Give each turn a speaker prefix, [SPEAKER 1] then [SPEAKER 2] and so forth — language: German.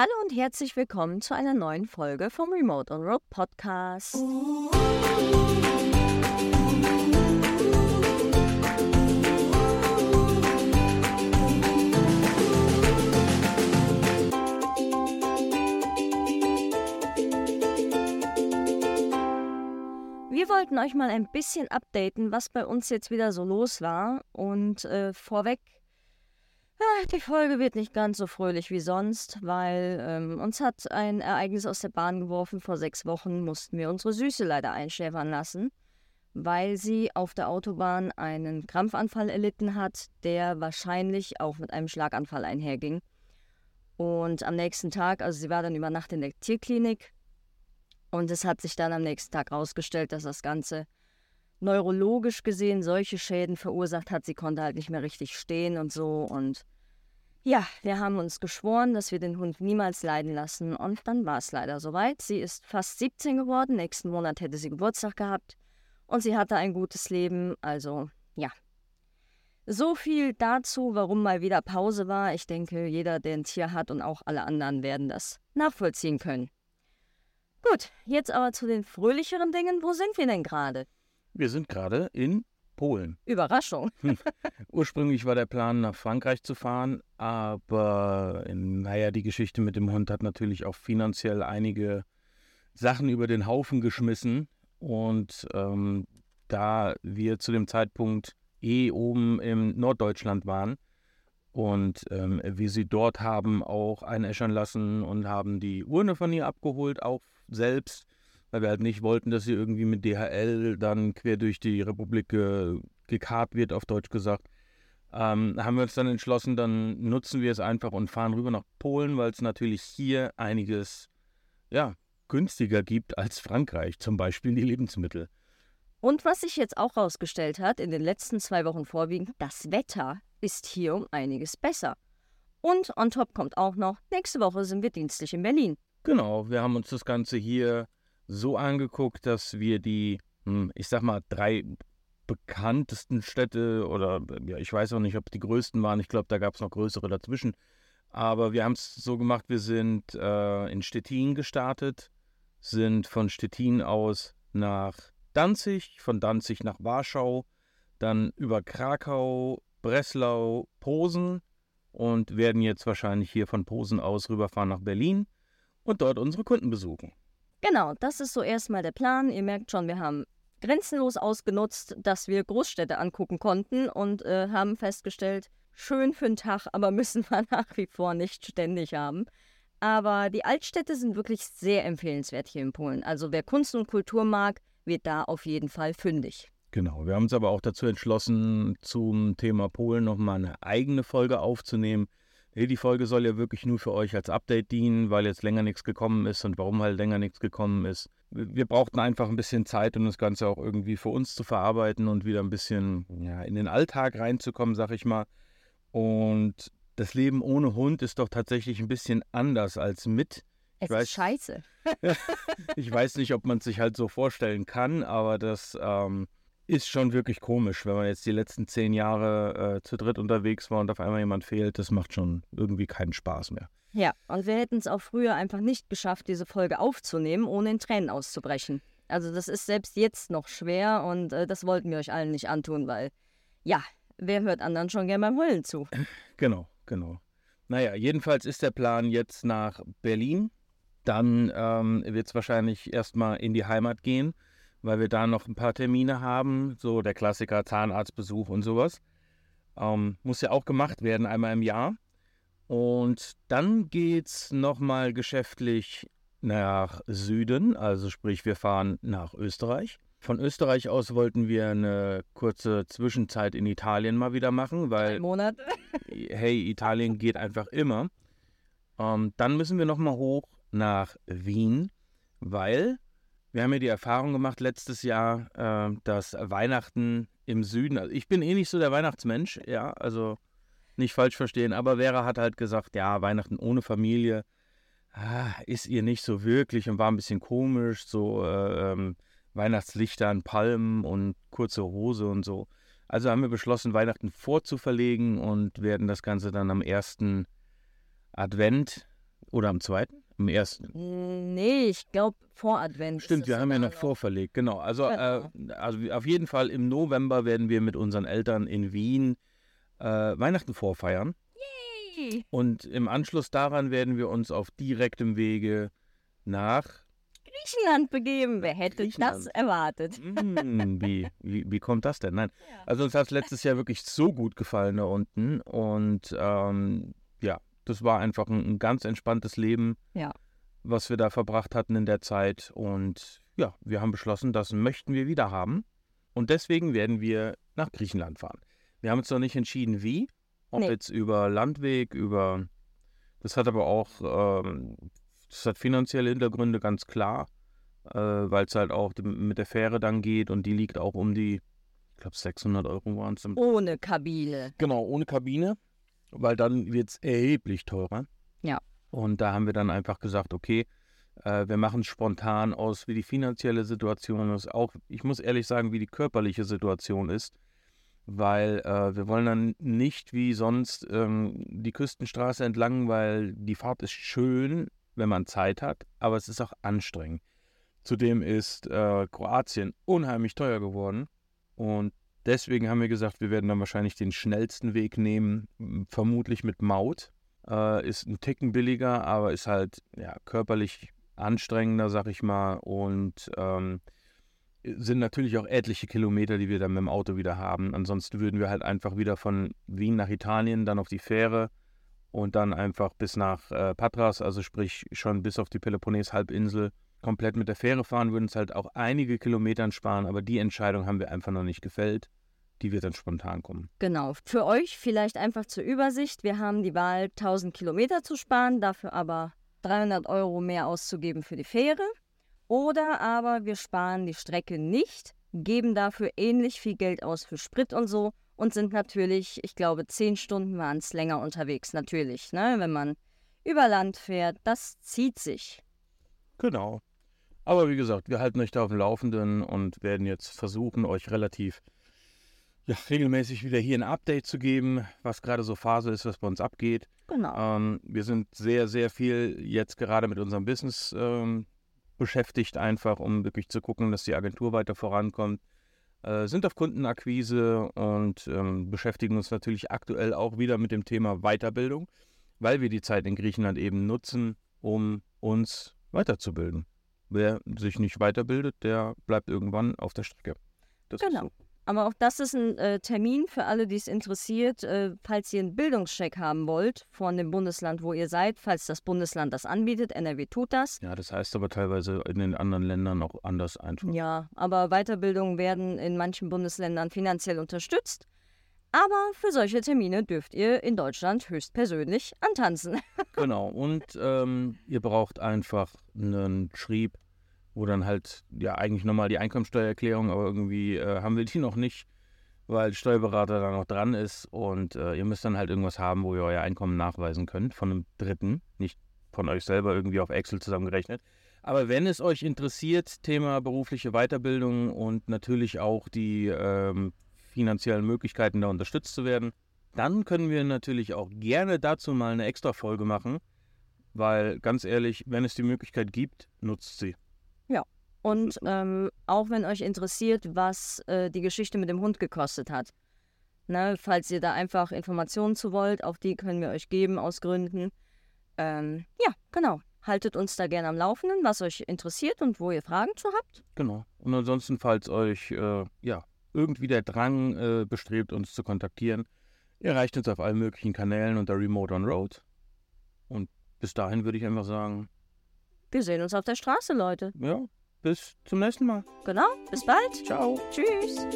[SPEAKER 1] Hallo und herzlich willkommen zu einer neuen Folge vom Remote on Road Podcast. Wir wollten euch mal ein bisschen updaten, was bei uns jetzt wieder so los war. Und äh, vorweg die Folge wird nicht ganz so fröhlich wie sonst, weil ähm, uns hat ein Ereignis aus der Bahn geworfen. Vor sechs Wochen mussten wir unsere Süße leider einschläfern lassen, weil sie auf der Autobahn einen Krampfanfall erlitten hat, der wahrscheinlich auch mit einem Schlaganfall einherging. Und am nächsten Tag, also sie war dann über Nacht in der Tierklinik und es hat sich dann am nächsten Tag herausgestellt, dass das Ganze neurologisch gesehen solche Schäden verursacht hat. Sie konnte halt nicht mehr richtig stehen und so. Und ja, wir haben uns geschworen, dass wir den Hund niemals leiden lassen. Und dann war es leider soweit. Sie ist fast 17 geworden. Nächsten Monat hätte sie Geburtstag gehabt. Und sie hatte ein gutes Leben. Also ja. So viel dazu, warum mal wieder Pause war. Ich denke, jeder, der ein Tier hat und auch alle anderen werden das nachvollziehen können. Gut, jetzt aber zu den fröhlicheren Dingen. Wo sind wir denn gerade?
[SPEAKER 2] Wir sind gerade in Polen.
[SPEAKER 1] Überraschung.
[SPEAKER 2] Ursprünglich war der Plan, nach Frankreich zu fahren, aber naja, die Geschichte mit dem Hund hat natürlich auch finanziell einige Sachen über den Haufen geschmissen. Und ähm, da wir zu dem Zeitpunkt eh oben im Norddeutschland waren und ähm, wir sie dort haben auch einäschern lassen und haben die Urne von ihr abgeholt, auch selbst weil wir halt nicht wollten, dass sie irgendwie mit DHL dann quer durch die Republik ge gekarrt wird, auf Deutsch gesagt. Ähm, haben wir uns dann entschlossen, dann nutzen wir es einfach und fahren rüber nach Polen, weil es natürlich hier einiges, ja, günstiger gibt als Frankreich, zum Beispiel die Lebensmittel.
[SPEAKER 1] Und was sich jetzt auch herausgestellt hat, in den letzten zwei Wochen vorwiegend, das Wetter ist hier um einiges besser. Und on top kommt auch noch, nächste Woche sind wir dienstlich in Berlin.
[SPEAKER 2] Genau, wir haben uns das Ganze hier so angeguckt, dass wir die, hm, ich sag mal, drei bekanntesten Städte oder ja, ich weiß auch nicht, ob die größten waren. Ich glaube, da gab es noch größere dazwischen. Aber wir haben es so gemacht, wir sind äh, in Stettin gestartet, sind von Stettin aus nach Danzig, von Danzig nach Warschau, dann über Krakau, Breslau, Posen und werden jetzt wahrscheinlich hier von Posen aus rüberfahren nach Berlin und dort unsere Kunden besuchen.
[SPEAKER 1] Genau, das ist so erstmal der Plan. Ihr merkt schon, wir haben grenzenlos ausgenutzt, dass wir Großstädte angucken konnten und äh, haben festgestellt, schön für einen Tag, aber müssen wir nach wie vor nicht ständig haben. Aber die Altstädte sind wirklich sehr empfehlenswert hier in Polen. Also wer Kunst und Kultur mag, wird da auf jeden Fall fündig.
[SPEAKER 2] Genau, wir haben uns aber auch dazu entschlossen, zum Thema Polen nochmal eine eigene Folge aufzunehmen. Nee, die Folge soll ja wirklich nur für euch als Update dienen, weil jetzt länger nichts gekommen ist und warum halt länger nichts gekommen ist. Wir brauchten einfach ein bisschen Zeit, um das Ganze auch irgendwie für uns zu verarbeiten und wieder ein bisschen ja, in den Alltag reinzukommen, sag ich mal. Und das Leben ohne Hund ist doch tatsächlich ein bisschen anders als mit.
[SPEAKER 1] Ich es weiß, ist scheiße.
[SPEAKER 2] ich weiß nicht, ob man es sich halt so vorstellen kann, aber das ähm, ist schon wirklich komisch, wenn man jetzt die letzten zehn Jahre äh, zu dritt unterwegs war und auf einmal jemand fehlt. Das macht schon irgendwie keinen Spaß mehr.
[SPEAKER 1] Ja, und wir hätten es auch früher einfach nicht geschafft, diese Folge aufzunehmen, ohne in Tränen auszubrechen. Also das ist selbst jetzt noch schwer und äh, das wollten wir euch allen nicht antun, weil ja, wer hört anderen schon gern beim Heulen zu?
[SPEAKER 2] Genau, genau. Naja, jedenfalls ist der Plan jetzt nach Berlin. Dann ähm, wird es wahrscheinlich erstmal in die Heimat gehen weil wir da noch ein paar Termine haben, so der Klassiker Zahnarztbesuch und sowas. Ähm, muss ja auch gemacht werden, einmal im Jahr. Und dann geht's nochmal geschäftlich nach Süden, also sprich, wir fahren nach Österreich. Von Österreich aus wollten wir eine kurze Zwischenzeit in Italien mal wieder machen, weil.
[SPEAKER 1] Ein Monat.
[SPEAKER 2] hey, Italien geht einfach immer. Ähm, dann müssen wir nochmal hoch nach Wien, weil wir haben ja die Erfahrung gemacht letztes Jahr, äh, dass Weihnachten im Süden, also ich bin eh nicht so der Weihnachtsmensch, ja, also nicht falsch verstehen, aber Vera hat halt gesagt, ja, Weihnachten ohne Familie ah, ist ihr nicht so wirklich und war ein bisschen komisch, so äh, ähm, Weihnachtslichter an Palmen und kurze Hose und so. Also haben wir beschlossen, Weihnachten vorzuverlegen und werden das Ganze dann am ersten Advent Oder am zweiten? Am ersten?
[SPEAKER 1] Nee, ich glaube vor Advent.
[SPEAKER 2] Stimmt, wir haben ja noch vorverlegt, genau. Also, genau. Äh, also auf jeden Fall im November werden wir mit unseren Eltern in Wien äh, Weihnachten vorfeiern. Yay! Und im Anschluss daran werden wir uns auf direktem Wege nach
[SPEAKER 1] Griechenland begeben. Wer hätte das erwartet?
[SPEAKER 2] Mm, wie, wie, wie kommt das denn? Nein. Ja. Also uns hat es letztes Jahr wirklich so gut gefallen da unten. Und ähm, ja, das war einfach ein, ein, ganz entspanntes Leben,
[SPEAKER 1] ja.
[SPEAKER 2] was wir da verbracht hatten in der Zeit. Und ja, wir haben beschlossen, das möchten wir wieder haben. Und deswegen werden wir nach Griechenland fahren. Wir haben uns noch nicht entschieden, wie. Ob nee. jetzt über Landweg, über. Das hat aber auch ähm, das hat finanzielle Hintergründe, ganz klar, äh, weil es halt auch mit der Fähre dann geht und die liegt auch um die, ich glaube 600 Euro waren es.
[SPEAKER 1] Ohne Kabine.
[SPEAKER 2] Genau, ohne Kabine, weil dann wird es erheblich teurer.
[SPEAKER 1] Ja.
[SPEAKER 2] Und da haben wir dann einfach gesagt, okay, äh, wir machen es spontan aus, wie die finanzielle Situation ist, auch, ich muss ehrlich sagen, wie die körperliche Situation ist weil äh, wir wollen dann nicht wie sonst ähm, die Küstenstraße entlang, weil die Fahrt ist schön, wenn man Zeit hat, aber es ist auch anstrengend. Zudem ist äh, Kroatien unheimlich teuer geworden und deswegen haben wir gesagt, wir werden dann wahrscheinlich den schnellsten Weg nehmen, vermutlich mit Maut. Äh, ist ein Ticken billiger, aber ist halt ja, körperlich anstrengender, sag ich mal, und ähm, sind natürlich auch etliche Kilometer, die wir dann mit dem Auto wieder haben. Ansonsten würden wir halt einfach wieder von Wien nach Italien, dann auf die Fähre und dann einfach bis nach äh, Patras, also sprich schon bis auf die Peloponnes-Halbinsel, komplett mit der Fähre fahren, würden es halt auch einige Kilometern sparen, aber die Entscheidung haben wir einfach noch nicht gefällt. Die wird dann spontan kommen.
[SPEAKER 1] Genau. Für euch vielleicht einfach zur Übersicht. Wir haben die Wahl, 1000 Kilometer zu sparen, dafür aber 300 Euro mehr auszugeben für die Fähre. Oder aber wir sparen die Strecke nicht, geben dafür ähnlich viel Geld aus für Sprit und so und sind natürlich, ich glaube, zehn Stunden waren es länger unterwegs, natürlich, ne? wenn man über Land fährt. Das zieht sich.
[SPEAKER 2] Genau. Aber wie gesagt, wir halten euch da auf dem Laufenden und werden jetzt versuchen, euch relativ ja, regelmäßig wieder hier ein Update zu geben, was gerade so Phase ist, was bei uns abgeht.
[SPEAKER 1] Genau.
[SPEAKER 2] Ähm, wir sind sehr, sehr viel jetzt gerade mit unserem Business ähm, beschäftigt, einfach um wirklich zu gucken, dass die Agentur weiter vorankommt äh, sind auf Kundenakquise und ähm, beschäftigen uns natürlich aktuell auch wieder mit dem Thema Weiterbildung, weil wir die Zeit in Griechenland eben nutzen, um uns weiterzubilden. Wer sich nicht weiterbildet, der bleibt irgendwann auf der Strecke.
[SPEAKER 1] Das genau. So. Aber auch das ist ein äh, Termin für alle, die es interessiert, äh, falls ihr einen Bildungscheck haben wollt von dem Bundesland, wo ihr seid, falls das Bundesland das anbietet. NRW tut das.
[SPEAKER 2] Ja, das heißt aber teilweise in den anderen Ländern auch anders einfach.
[SPEAKER 1] Ja, aber Weiterbildungen werden in manchen Bundesländern finanziell unterstützt. Aber für solche Termine dürft ihr in Deutschland höchstpersönlich antanzen.
[SPEAKER 2] genau, und ähm, ihr braucht einfach einen Schrieb wo dann halt ja eigentlich nochmal die Einkommensteuererklärung, aber irgendwie äh, haben wir die noch nicht, weil Steuerberater da noch dran ist und äh, ihr müsst dann halt irgendwas haben, wo ihr euer Einkommen nachweisen könnt von einem Dritten, nicht von euch selber irgendwie auf Excel zusammengerechnet. Aber wenn es euch interessiert, Thema berufliche Weiterbildung und natürlich auch die ähm, finanziellen Möglichkeiten, da unterstützt zu werden, dann können wir natürlich auch gerne dazu mal eine extra Folge machen, weil ganz ehrlich, wenn es die Möglichkeit gibt, nutzt sie.
[SPEAKER 1] Und ähm, auch wenn euch interessiert, was äh, die Geschichte mit dem Hund gekostet hat. Ne, falls ihr da einfach Informationen zu wollt, auch die können wir euch geben aus Gründen. Ähm, ja, genau. Haltet uns da gerne am Laufenden, was euch interessiert und wo ihr Fragen zu habt.
[SPEAKER 2] Genau. Und ansonsten, falls euch äh, ja, irgendwie der Drang äh, bestrebt, uns zu kontaktieren, ihr erreicht uns auf allen möglichen Kanälen unter Remote on Road. Und bis dahin würde ich einfach sagen,
[SPEAKER 1] wir sehen uns auf der Straße, Leute.
[SPEAKER 2] Ja, bis zum nächsten Mal.
[SPEAKER 1] Genau, bis bald.
[SPEAKER 2] Ciao.
[SPEAKER 1] Tschüss.